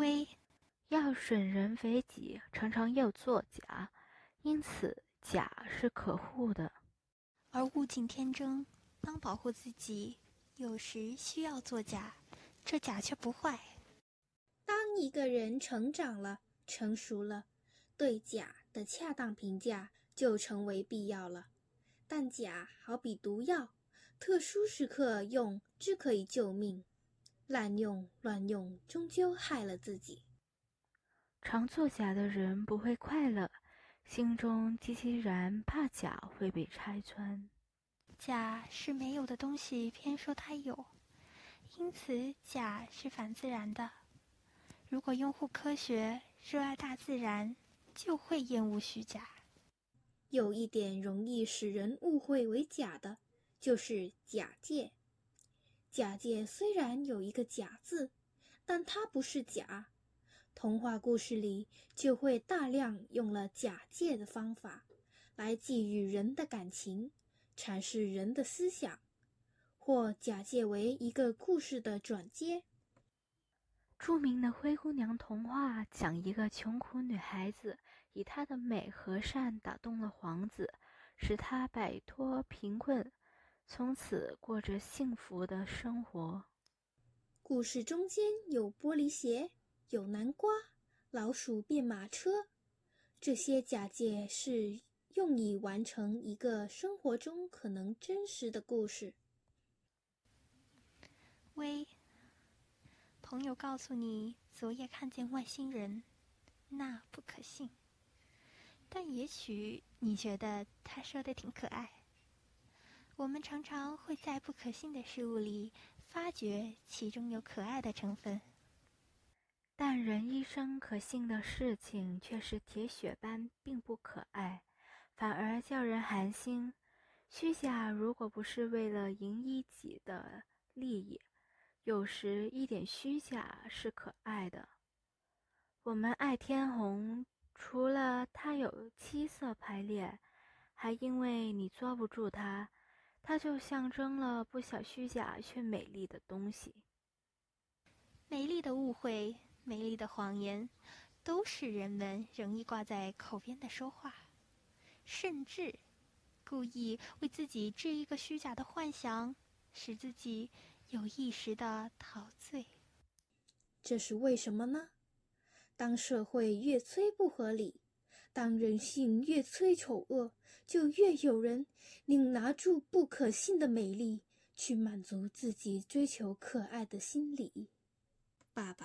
微要损人为己，常常又作假，因此假是可恶的。而物竞天争，当保护自己，有时需要作假，这假却不坏。当一个人成长了、成熟了，对假的恰当评价就成为必要了。但假好比毒药，特殊时刻用只可以救命，滥用乱用终究害了自己。常作假的人不会快乐。心中极其然怕假会被拆穿，假是没有的东西，偏说它有，因此假是反自然的。如果拥护科学、热爱大自然，就会厌恶虚假。有一点容易使人误会为假的，就是假借。假借虽然有一个“假”字，但它不是假。童话故事里就会大量用了假借的方法，来寄予人的感情，阐释人的思想，或假借为一个故事的转接。著名的《灰姑娘》童话讲一个穷苦女孩子以她的美和善打动了皇子，使他摆脱贫困，从此过着幸福的生活。故事中间有玻璃鞋。有南瓜、老鼠变马车，这些假借是用以完成一个生活中可能真实的故事。喂，朋友告诉你昨夜看见外星人，那不可信，但也许你觉得他说的挺可爱。我们常常会在不可信的事物里发觉其中有可爱的成分。但人一生可信的事情却是铁血般，并不可爱，反而叫人寒心。虚假如果不是为了赢一己的利益，有时一点虚假是可爱的。我们爱天虹，除了它有七色排列，还因为你抓不住它，它就象征了不小虚假却美丽的东西。美丽的误会。美丽的谎言，都是人们容易挂在口边的说话，甚至故意为自己制一个虚假的幻想，使自己有意识的陶醉。这是为什么呢？当社会越催不合理，当人性越催丑恶，就越有人宁拿住不可信的美丽，去满足自己追求可爱的心理。爸爸。